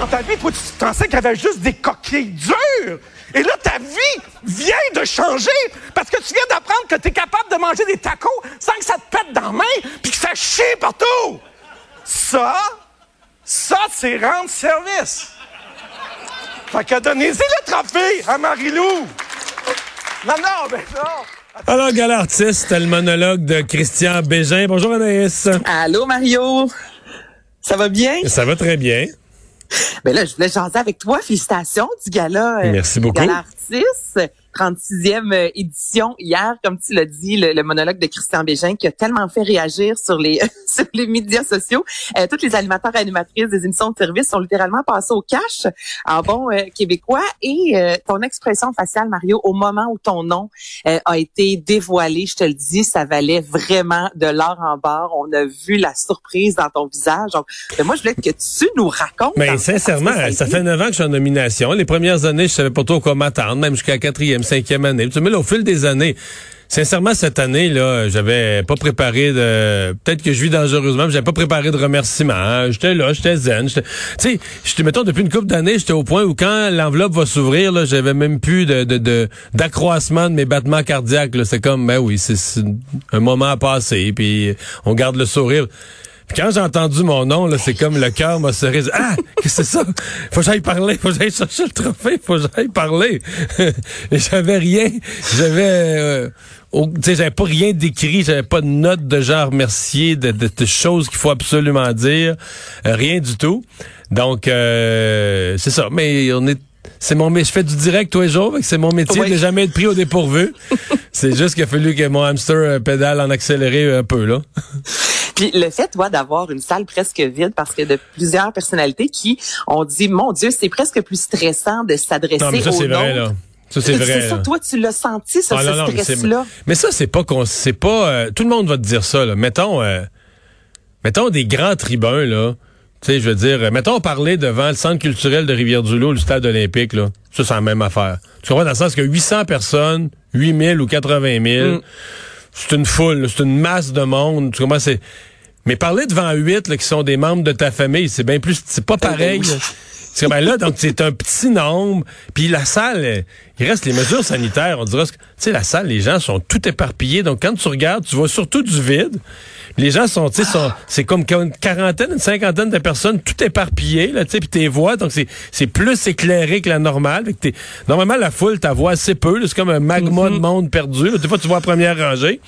dans ta vie, toi, tu pensais qu'il y avait juste des coquilles dures. Et là, ta vie vient de changer parce que tu viens d'apprendre que tu es capable de manger des tacos sans que ça te pète dans la main puis que ça chie partout. Ça, ça, c'est rendre service. Fait que donnez-y le trophée à Marie-Lou. Non, non, ben non. Alors, gal artiste, le monologue de Christian Bégin. Bonjour Anaïs. Allô Mario. Ça va bien? Ça va très bien. Ben là, je voulais jaser avec toi. Félicitations du gala. Euh, Merci beaucoup. Gala artiste. 36e euh, édition hier, comme tu l'as dit, le, monologue de Christian Bégin qui a tellement fait réagir sur les sur les médias sociaux. Euh, tous les animateurs et animatrices des émissions de service sont littéralement passés au cash en bon euh, québécois. Et ton expression faciale, Mario, au moment où ton nom a été dévoilé, je te le dis, ça valait vraiment de l'or en barre. On a vu la surprise dans ton visage. Donc, moi, je voulais que tu nous racontes. Mais sincèrement, ça, fait neuf ans que je suis en nomination. Les premières années, je savais pas trop quoi m'attendre, même jusqu'à la quatrième, cinquième année. Tu au fil des années, Sincèrement, cette année, là, j'avais pas préparé de. Peut-être que je vis dangereusement, mais j'avais pas préparé de remerciements. J'étais là, j'étais zen. Tu sais, j'étais, mettons, depuis une couple d'années, j'étais au point où quand l'enveloppe va s'ouvrir, là, j'avais même plus de, de, d'accroissement de, mes battements cardiaques. C'est comme, ben oui, c'est, un moment à passer, puis on garde le sourire. Puis quand j'ai entendu mon nom, là, c'est comme le cœur m'a serré. Ah, qu'est-ce que c'est ça? Faut que j'aille parler, faut que j'aille chercher le trophée, faut que j'aille parler. Et j'avais rien, j'avais, euh, tu sais, j'avais pas rien d'écrit, j'avais pas de note de genre remercier, de, de, choses qu'il faut absolument dire, euh, rien du tout. Donc, euh, c'est ça. Mais on est c'est mon je fais du direct tous les jours, c'est mon métier de jamais être pris au dépourvu. c'est juste qu'il a fallu que mon hamster pédale en accéléré un peu là. Puis le fait, toi, d'avoir une salle presque vide, parce que de plusieurs personnalités qui ont dit, mon Dieu, c'est presque plus stressant de s'adresser aux ça, c'est vrai, là. Ça, c'est vrai. C'est ça, toi, tu l'as senti, ça, ah, ce stress-là. Mais, ça, c'est pas qu'on, c'est pas, euh, tout le monde va te dire ça, là. Mettons, euh, mettons des grands tribuns, là. Tu sais, je veux dire, mettons parler devant le centre culturel de Rivière-du-Loup, le stade olympique, là. Ça, c'est la même affaire. Tu comprends dans le sens que 800 personnes, 8000 ou 80 000, c'est une foule, c'est une masse de monde. Tu comprends? C'est... Mais parler devant huit là, qui sont des membres de ta famille, c'est bien plus. C'est pas pareil. C'est ben là, donc c'est un petit nombre. Puis la salle, il reste les mesures sanitaires. On dirait, tu sais, la salle, les gens sont tout éparpillés. Donc quand tu regardes, tu vois surtout du vide. Les gens sont, tu sais, sont, c'est comme une quarantaine, une cinquantaine de personnes tout éparpillées, là, tu sais, puis tes voix, donc c'est, c'est plus éclairé que la normale. Que normalement, la foule, ta voix assez peu, c'est comme un magma de mhm. monde perdu. Là. Des fois, tu vois la première rangée.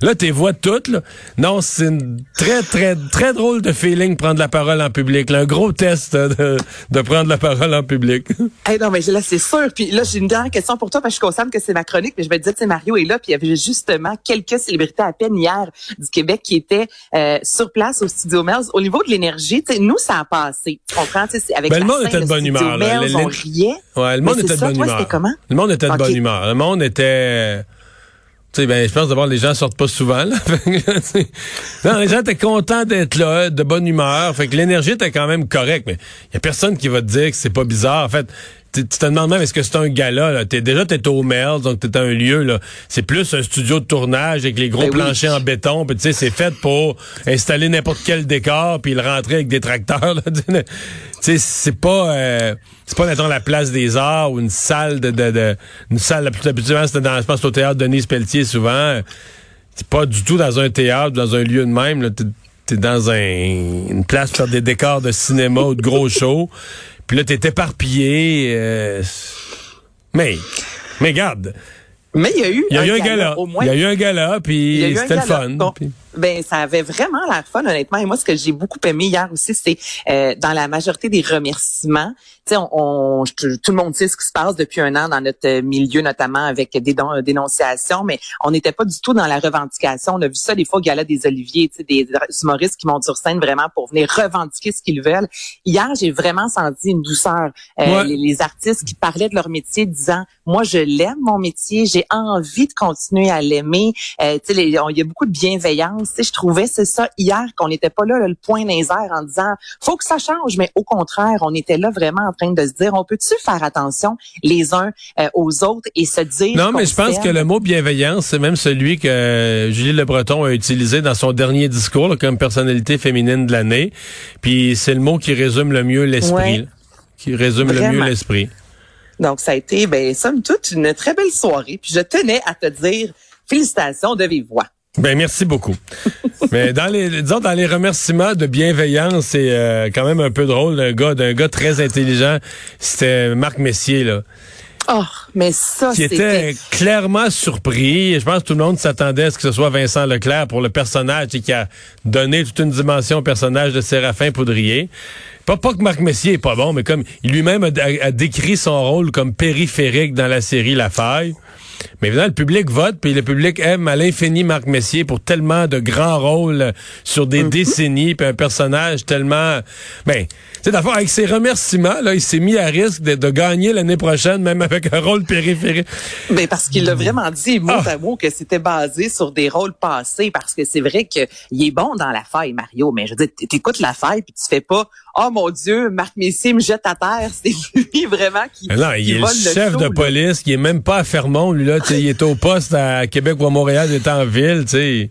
Là, tes voix toutes, là. Non, c'est une très, très, très drôle de feeling prendre la parole en public. un gros test de, de prendre la parole en public. Hey, non, mais là, c'est sûr. Puis là, j'ai une dernière question pour toi, parce que je suis consciente que c'est ma chronique, mais je vais te dire, tu Mario est là, puis il y avait justement quelques célébrités à peine hier du Québec qui étaient euh, sur place au Studio Mel's. Au niveau de l'énergie, nous, ça a passé. Tu comprends? Avec ben, le monde était de bonne humeur. Le monde était de bonne humeur. Le monde était de bonne humeur. Le monde était... Sais, ben, je pense d'abord les gens sortent pas souvent. Là. non, les gens étaient contents d'être là, de bonne humeur. Fait que l'énergie était quand même correcte. Mais y a personne qui va te dire que c'est pas bizarre. En fait, tu te demandes même est-ce que c'est un gala là? T'es déjà t'es au Mel's donc t'es un lieu là. C'est plus un studio de tournage avec les gros ben planchers en béton puis tu sais c'est fait pour installer n'importe quel décor puis le rentrer avec des tracteurs tu sais c'est pas euh, c'est pas mettons la place des arts ou une salle de, de, de une salle la plus habituellement c'était dans pense au théâtre Denise Pelletier souvent. C'est pas du tout dans un théâtre dans un lieu de même là. T'es dans un, une place pour faire des décors de cinéma ou de gros shows puis là, t'es éparpillé. Euh, mais, mais garde. Mais il y a eu, il y a un, eu un gala. Il y a eu un gala, puis c'était le fun. Ben, ça avait vraiment l'air fun, honnêtement. Et moi, ce que j'ai beaucoup aimé hier aussi, c'est euh, dans la majorité des remerciements. Tu sais, on, tout le monde sait ce qui se passe depuis un an dans notre milieu, notamment avec des dénonciations, mais on n'était pas du tout dans la revendication. On a vu ça des fois au gala des Oliviers, tu sais, des humoristes qui montent sur scène vraiment pour venir revendiquer ce qu'ils veulent. Hier, j'ai vraiment senti une douceur. Euh, les, artistes qui parlaient de leur métier, disant, moi, je l'aime mon métier, j'ai envie de continuer à l'aimer. Euh, tu sais, il y a beaucoup de bienveillance je trouvais, c'est ça, hier, qu'on n'était pas là, le point dans en disant, faut que ça change, mais au contraire, on était là vraiment en train de se dire, on peut-tu faire attention les uns euh, aux autres et se dire... Non, mais je pense que le mot bienveillance, c'est même celui que Julie Le Breton a utilisé dans son dernier discours comme personnalité féminine de l'année. Puis c'est le mot qui résume le mieux l'esprit. qui résume le mieux l'esprit. Donc, ça a été, ben, somme toute, une très belle soirée. Puis je tenais à te dire félicitations de vive voix. Ben merci beaucoup. Mais dans les disons dans les remerciements de bienveillance, c'est euh, quand même un peu drôle d'un gars d'un gars très intelligent. C'était Marc Messier là. Oh, mais ça, qui était clairement surpris. Je pense que tout le monde s'attendait à ce que ce soit Vincent Leclerc pour le personnage et qui a donné toute une dimension au personnage de Séraphin Poudrier. Pas, pas que Marc Messier est pas bon, mais comme il lui-même a, a, décrit son rôle comme périphérique dans la série La Faille. Mais évidemment, le public vote, puis le public aime à l'infini Marc Messier pour tellement de grands rôles sur des décennies, puis un personnage tellement... Ben, tu sais, d'abord, avec ses remerciements, là, il s'est mis à risque de, gagner l'année prochaine, même avec un rôle périphérique. Mais ben, parce qu'il l'a vraiment dit, mot ah. à mot, que c'était basé sur des rôles passés, parce que c'est vrai qu'il est bon dans la faille, Mario, mais je veux dire, t'écoutes la faille, puis tu fais pas oh mon Dieu, Marc Messier me jette à terre. C'est lui vraiment qui. non, il est le chef de police, qui est même pas à Fermont, lui là. il est au poste à Québec ou à Montréal, il est en ville, tu sais.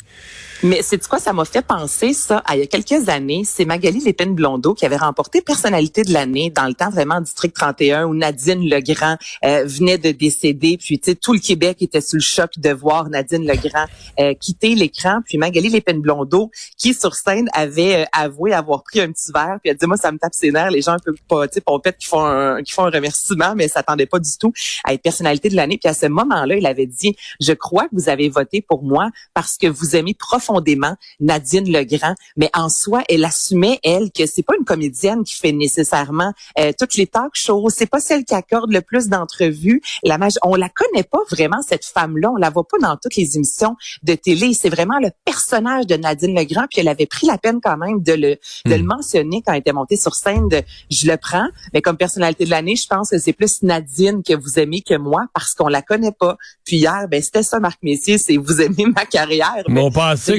Mais c'est quoi, ça m'a fait penser ça il y a quelques années. C'est Magali Lépine Blondeau qui avait remporté personnalité de l'année dans le temps vraiment District 31 où Nadine Legrand euh, venait de décéder. Puis tu sais tout le Québec était sous le choc de voir Nadine Legrand euh, quitter l'écran. Puis Magali Lépine Blondeau qui sur scène avait euh, avoué avoir pris un petit verre. Puis elle dit moi ça me tape ses nerfs. Les gens un peu pas tu sais peut-être qui font un, qui font un remerciement mais s'attendaient pas du tout à être personnalité de l'année. Puis à ce moment-là il avait dit je crois que vous avez voté pour moi parce que vous aimez profondément profondément Nadine Legrand, mais en soi, elle assumait elle que c'est pas une comédienne qui fait nécessairement euh, toutes les talk shows, c'est pas celle qui accorde le plus d'entrevues. La on la connaît pas vraiment cette femme-là, on la voit pas dans toutes les émissions de télé. C'est vraiment le personnage de Nadine Legrand, puis elle avait pris la peine quand même de le de le hmm. mentionner quand elle était montée sur scène. De, je le prends, mais comme personnalité de l'année, je pense que c'est plus Nadine que vous aimez que moi parce qu'on la connaît pas. Puis hier, ben c'était ça, Marc Messier, c'est vous aimez ma carrière.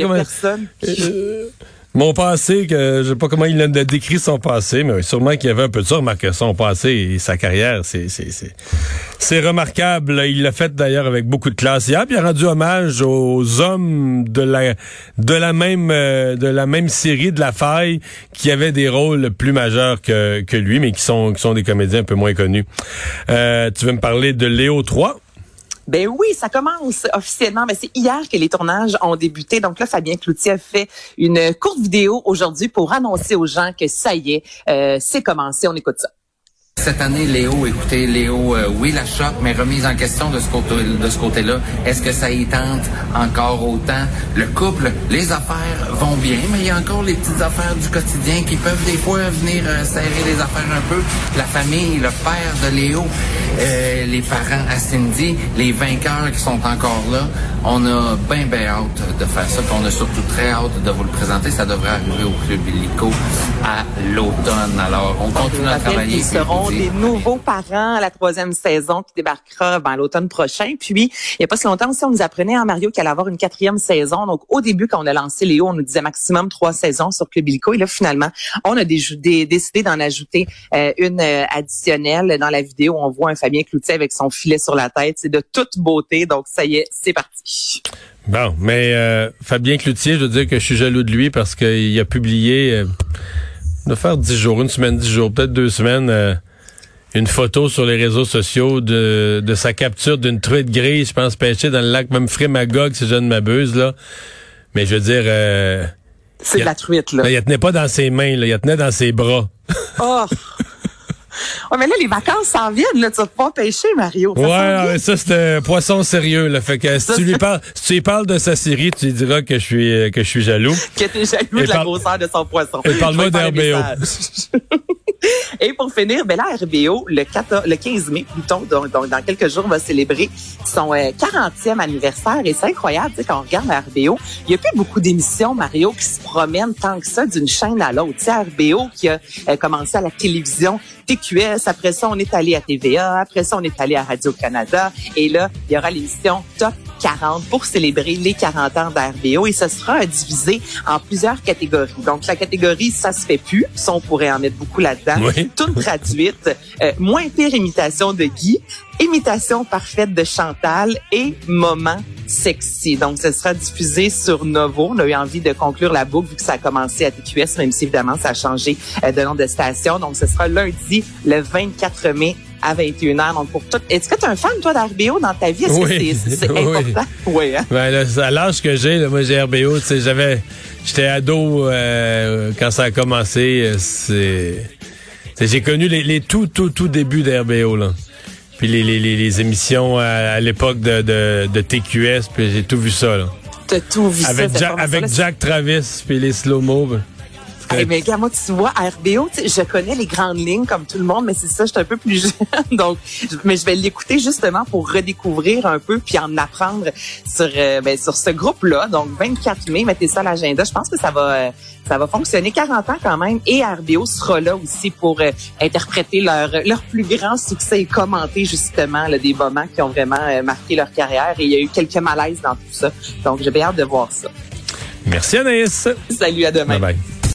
Mon passé, personne. Euh, mon passé, que je sais pas comment il a décrit son passé, mais sûrement qu'il y avait un peu de ça. Remarque, son passé et sa carrière, c'est c'est remarquable. Il l'a fait d'ailleurs avec beaucoup de classe. Hier, puis il a rendu hommage aux hommes de la de la même euh, de la même série de la faille qui avaient des rôles plus majeurs que que lui, mais qui sont qui sont des comédiens un peu moins connus. Euh, tu veux me parler de Léo 3? Ben oui, ça commence officiellement. Mais c'est hier que les tournages ont débuté. Donc là, Fabien Cloutier a fait une courte vidéo aujourd'hui pour annoncer aux gens que ça y est, euh, c'est commencé. On écoute ça. Cette année, Léo, écoutez, Léo, euh, oui, la choc, mais remise en question de ce côté-là. Est-ce que ça y tente encore autant? Le couple, les affaires vont bien, mais il y a encore les petites affaires du quotidien qui peuvent des fois venir euh, serrer les affaires un peu. La famille, le père de Léo, euh, les parents à Cindy, les vainqueurs qui sont encore là. On a bien, bien hâte de faire ça, puis on a surtout très hâte de vous le présenter. Ça devrait arriver au Club Illico à l'automne. Alors, on continue à travailler des nouveaux parents à la troisième saison qui débarquera ben, l'automne prochain. Puis, il n'y a pas si longtemps aussi, on nous apprenait en Mario qu'il allait avoir une quatrième saison. Donc, au début, quand on a lancé Léo, on nous disait maximum trois saisons sur Club Et là, finalement, on a décidé d'en ajouter euh, une euh, additionnelle. Dans la vidéo, on voit un Fabien Cloutier avec son filet sur la tête. C'est de toute beauté. Donc, ça y est, c'est parti. Bon, mais euh, Fabien Cloutier, je veux dire que je suis jaloux de lui parce qu'il a publié de faire dix jours, une semaine, dix jours, peut-être deux semaines une photo sur les réseaux sociaux de, de sa capture d'une truite grise, je pense, pêchée dans le lac même Magog, si je ne m'abuse, là. Mais je veux dire... Euh, c'est de la truite, là. Il la tenait pas dans ses mains, là. Il la tenait dans ses bras. Oh! Ouais, mais là, les vacances s'en viennent, là. Tu vas pas pêcher, Mario. Ça ouais, ça, c'est un poisson sérieux, là. Fait que si tu lui parles, si tu lui parles de sa série, tu lui diras que je suis, que je suis jaloux. Que t'es jaloux de la grosseur de son poisson. Et parle-moi d'RBO. Et pour finir, ben là, RBO, le, 14, le 15 mai, plutôt, donc, dans quelques jours, va célébrer son 40e euh, anniversaire. Et c'est incroyable, tu sais, quand on regarde RBO, il n'y a plus beaucoup d'émissions, Mario, qui se promènent tant que ça d'une chaîne à l'autre. Tu sais, RBO qui a euh, commencé à la télévision TQS, après ça, on est allé à TVA, après ça, on est allé à Radio-Canada. Et là, il y aura l'émission Top 40 pour célébrer les 40 ans d'RBO et ce sera divisé en plusieurs catégories. Donc, la catégorie Ça se fait plus, ça, on pourrait en mettre beaucoup là-dedans. Oui. Toute gratuite, euh, moins pire imitation de Guy, imitation parfaite de Chantal et moment sexy. Donc, ce sera diffusé sur Novo. On a eu envie de conclure la boucle vu que ça a commencé à TQS, même si évidemment ça a changé euh, de nom de station. Donc, ce sera lundi, le 24 mai à 21h. Donc, pour tout. Est-ce que tu es un fan, toi, d'RBO dans ta vie? Est-ce Oui. que c'est c'est Oui. important? Oui. hein? Ben, là, à l'âge que j'ai, là, moi j'ai RBO, tu sais, j'avais, j'étais ado euh, quand ça a commencé. euh, C'est, j'ai connu les, les tout, tout, tout débuts d'RBO là. Puis les, les, les, les émissions à, à l'époque de, de, de TQS, puis j'ai tout vu ça là. T'as tout vu Avec, ça. Jack, avec Jack Travis, puis les slow-mo. ben. Hey, mais regarde, moi, tu vois, RBO, tu sais, je connais les grandes lignes comme tout le monde, mais c'est ça, je suis un peu plus jeune. Donc, mais je vais l'écouter justement pour redécouvrir un peu puis en apprendre sur, euh, ben, sur ce groupe-là. Donc, 24 mai, mettez ça à l'agenda. Je pense que ça va, euh, ça va fonctionner 40 ans quand même. Et RBO sera là aussi pour euh, interpréter leur, leur plus grand succès et commenter justement là, des moments qui ont vraiment euh, marqué leur carrière. Et il y a eu quelques malaises dans tout ça. Donc, j'ai bien hâte de voir ça. Merci Anaïs. Salut, à demain. Bye bye.